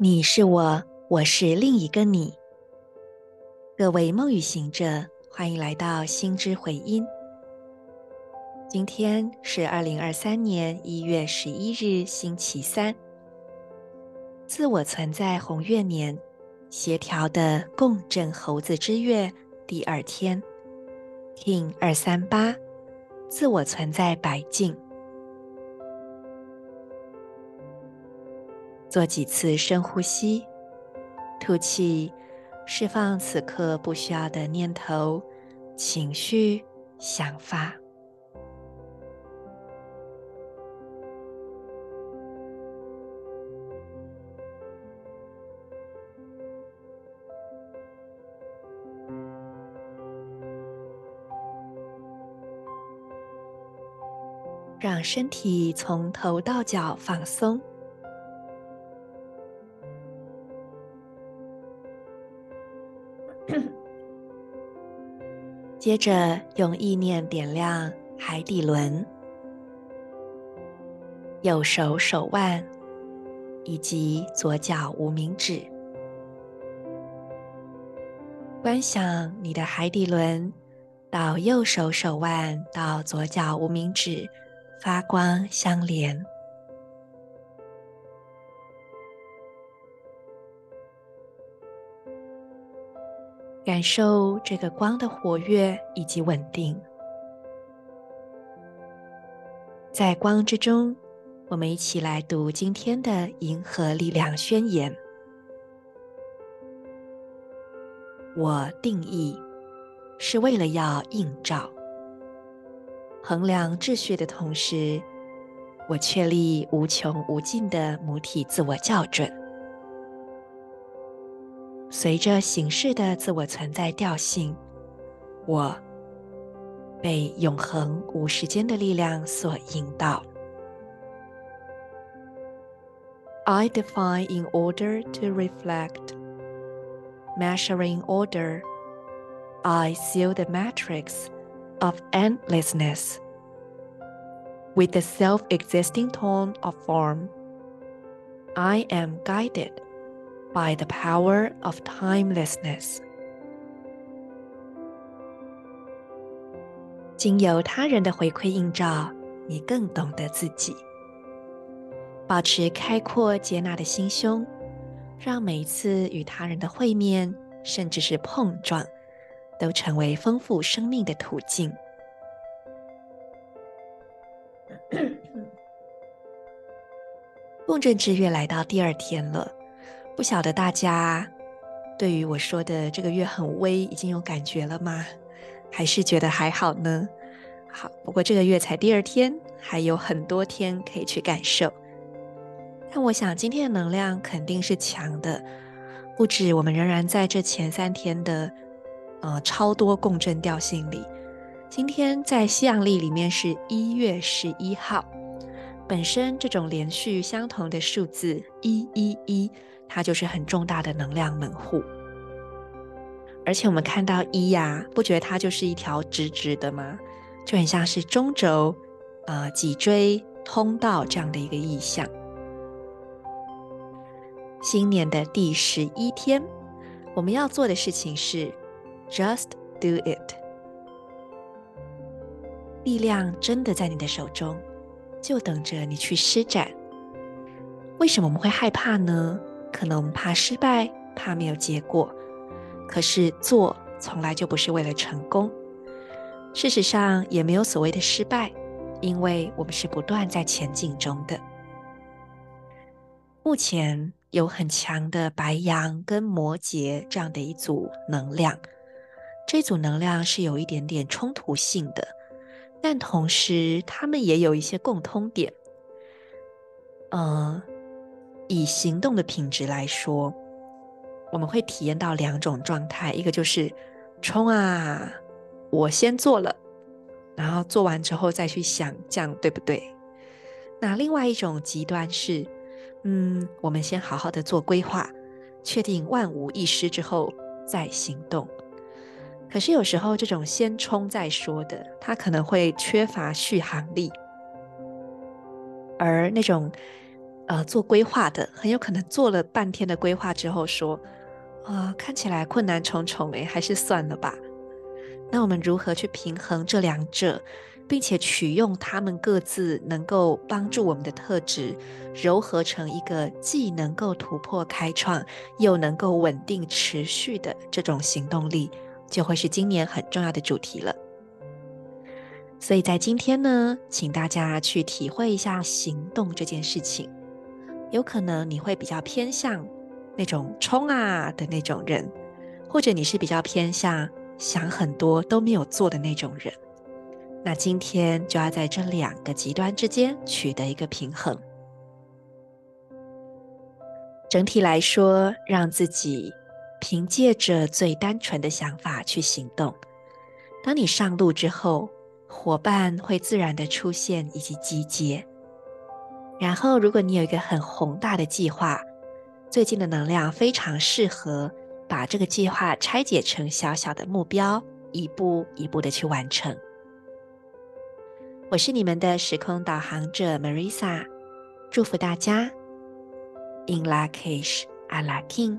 你是我，我是另一个你。各位梦语行者，欢迎来到心之回音。今天是二零二三年一月十一日，星期三。自我存在红月年，协调的共振猴子之月第二天，King 二三八，自我存在白镜。做几次深呼吸，吐气。释放此刻不需要的念头、情绪、想法，让身体从头到脚放松。接着用意念点亮海底轮、右手手腕以及左脚无名指，观想你的海底轮到右手手腕到左脚无名指发光相连。感受这个光的活跃以及稳定，在光之中，我们一起来读今天的银河力量宣言。我定义是为了要映照、衡量秩序的同时，我确立无穷无尽的母体自我校准。随着形式的自我存在调性，我被永恒无时间的力量所引导。I define in order to reflect, measuring order. I seal the matrix of endlessness with the self-existing tone of form. I am guided. By the power of timelessness，经由他人的回馈映照，你更懂得自己。保持开阔接纳的心胸，让每一次与他人的会面，甚至是碰撞，都成为丰富生命的途径。共振之月来到第二天了。不晓得大家对于我说的这个月很微已经有感觉了吗？还是觉得还好呢？好，不过这个月才第二天，还有很多天可以去感受。但我想今天的能量肯定是强的，不止我们仍然在这前三天的呃超多共振调性里。今天在西洋历里面是一月十一号，本身这种连续相同的数字一一一。它就是很重大的能量门户，而且我们看到一呀，不觉得它就是一条直直的吗？就很像是中轴、呃脊椎通道这样的一个意象。新年的第十一天，我们要做的事情是 Just do it，力量真的在你的手中，就等着你去施展。为什么我们会害怕呢？可能怕失败，怕没有结果。可是做从来就不是为了成功。事实上，也没有所谓的失败，因为我们是不断在前进中的。目前有很强的白羊跟摩羯这样的一组能量，这组能量是有一点点冲突性的，但同时他们也有一些共通点。嗯。以行动的品质来说，我们会体验到两种状态：一个就是冲啊，我先做了，然后做完之后再去想，这样对不对？那另外一种极端是，嗯，我们先好好的做规划，确定万无一失之后再行动。可是有时候这种先冲再说的，它可能会缺乏续航力，而那种。呃做规划的，很有可能做了半天的规划之后说，啊、看起来困难重重，诶，还是算了吧。那我们如何去平衡这两者，并且取用他们各自能够帮助我们的特质，糅合成一个既能够突破开创，又能够稳定持续的这种行动力，就会是今年很重要的主题了。所以在今天呢，请大家去体会一下行动这件事情。有可能你会比较偏向那种冲啊的那种人，或者你是比较偏向想很多都没有做的那种人。那今天就要在这两个极端之间取得一个平衡。整体来说，让自己凭借着最单纯的想法去行动。当你上路之后，伙伴会自然的出现以及集结。然后，如果你有一个很宏大的计划，最近的能量非常适合把这个计划拆解成小小的目标，一步一步的去完成。我是你们的时空导航者 Marisa，祝福大家。In la kish, Ala K'in